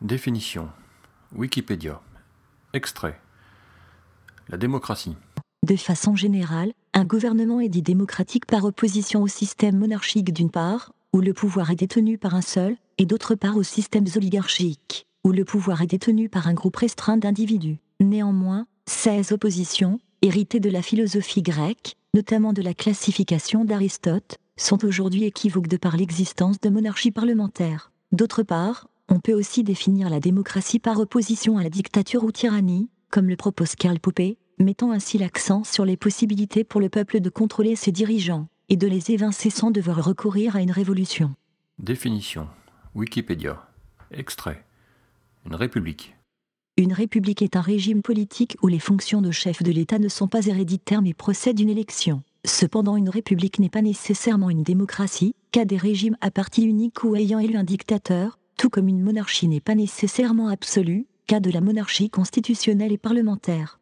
Définition. Wikipédia. Extrait. La démocratie. De façon générale, un gouvernement est dit démocratique par opposition au système monarchique d'une part, où le pouvoir est détenu par un seul, et d'autre part aux systèmes oligarchiques, où le pouvoir est détenu par un groupe restreint d'individus. Néanmoins, ces oppositions, héritées de la philosophie grecque, notamment de la classification d'Aristote, sont aujourd'hui équivoques de par l'existence de monarchies parlementaires. D'autre part, on peut aussi définir la démocratie par opposition à la dictature ou tyrannie, comme le propose Karl Popper, mettant ainsi l'accent sur les possibilités pour le peuple de contrôler ses dirigeants et de les évincer sans devoir recourir à une révolution. Définition. Wikipédia. Extrait. Une république. Une république est un régime politique où les fonctions de chef de l'État ne sont pas héréditaires mais procèdent d'une élection. Cependant, une république n'est pas nécessairement une démocratie, qu'à des régimes à parti unique ou ayant élu un dictateur, tout comme une monarchie n'est pas nécessairement absolue, cas de la monarchie constitutionnelle et parlementaire.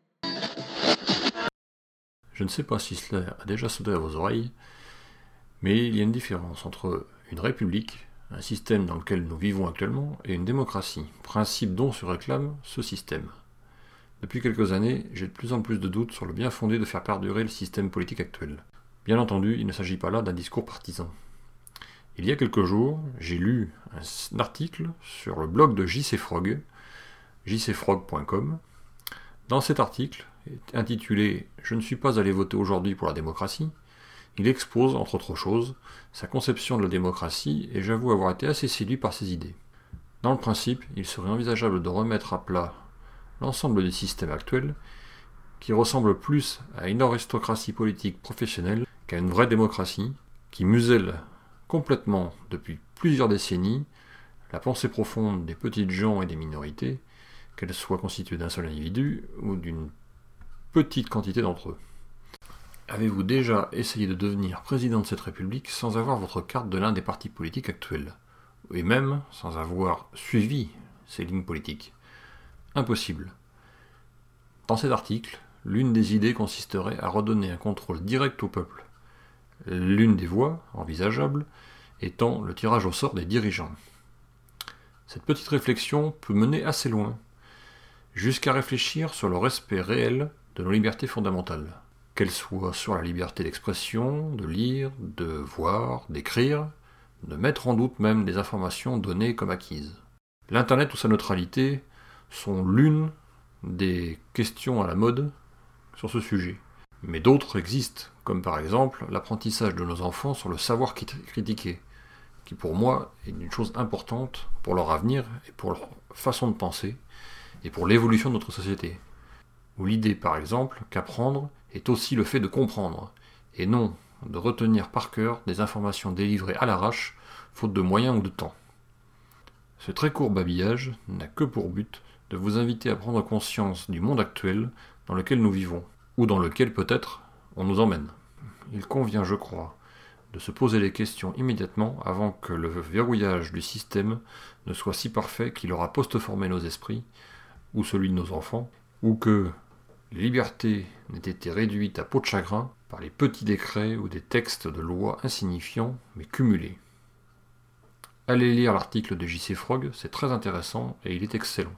Je ne sais pas si cela a déjà sauté à vos oreilles, mais il y a une différence entre une république, un système dans lequel nous vivons actuellement, et une démocratie, principe dont se réclame ce système. Depuis quelques années, j'ai de plus en plus de doutes sur le bien fondé de faire perdurer le système politique actuel. Bien entendu, il ne s'agit pas là d'un discours partisan. Il y a quelques jours, j'ai lu un article sur le blog de JC Frog, jcfrog.com. Dans cet article, intitulé Je ne suis pas allé voter aujourd'hui pour la démocratie, il expose, entre autres choses, sa conception de la démocratie et j'avoue avoir été assez séduit par ses idées. Dans le principe, il serait envisageable de remettre à plat l'ensemble des systèmes actuels qui ressemblent plus à une aristocratie politique professionnelle qu'à une vraie démocratie qui muselle complètement depuis plusieurs décennies la pensée profonde des petites gens et des minorités, qu'elles soient constituées d'un seul individu ou d'une petite quantité d'entre eux. Avez-vous déjà essayé de devenir président de cette République sans avoir votre carte de l'un des partis politiques actuels Et même sans avoir suivi ces lignes politiques Impossible. Dans cet article, l'une des idées consisterait à redonner un contrôle direct au peuple. L'une des voies envisageables étant le tirage au sort des dirigeants. Cette petite réflexion peut mener assez loin, jusqu'à réfléchir sur le respect réel de nos libertés fondamentales, qu'elles soient sur la liberté d'expression, de lire, de voir, d'écrire, de mettre en doute même des informations données comme acquises. L'Internet ou sa neutralité sont l'une des questions à la mode sur ce sujet. Mais d'autres existent, comme par exemple l'apprentissage de nos enfants sur le savoir critiquer, qui pour moi est une chose importante pour leur avenir et pour leur façon de penser, et pour l'évolution de notre société ou l'idée par exemple qu'apprendre est aussi le fait de comprendre, et non de retenir par cœur des informations délivrées à l'arrache, faute de moyens ou de temps. Ce très court babillage n'a que pour but de vous inviter à prendre conscience du monde actuel dans lequel nous vivons, ou dans lequel peut-être on nous emmène. Il convient, je crois, de se poser les questions immédiatement avant que le verrouillage du système ne soit si parfait qu'il aura post-formé nos esprits, ou celui de nos enfants, ou que les libertés n'aient été réduites à peau de chagrin par les petits décrets ou des textes de loi insignifiants mais cumulés. Allez lire l'article de JC Frog, c'est très intéressant et il est excellent.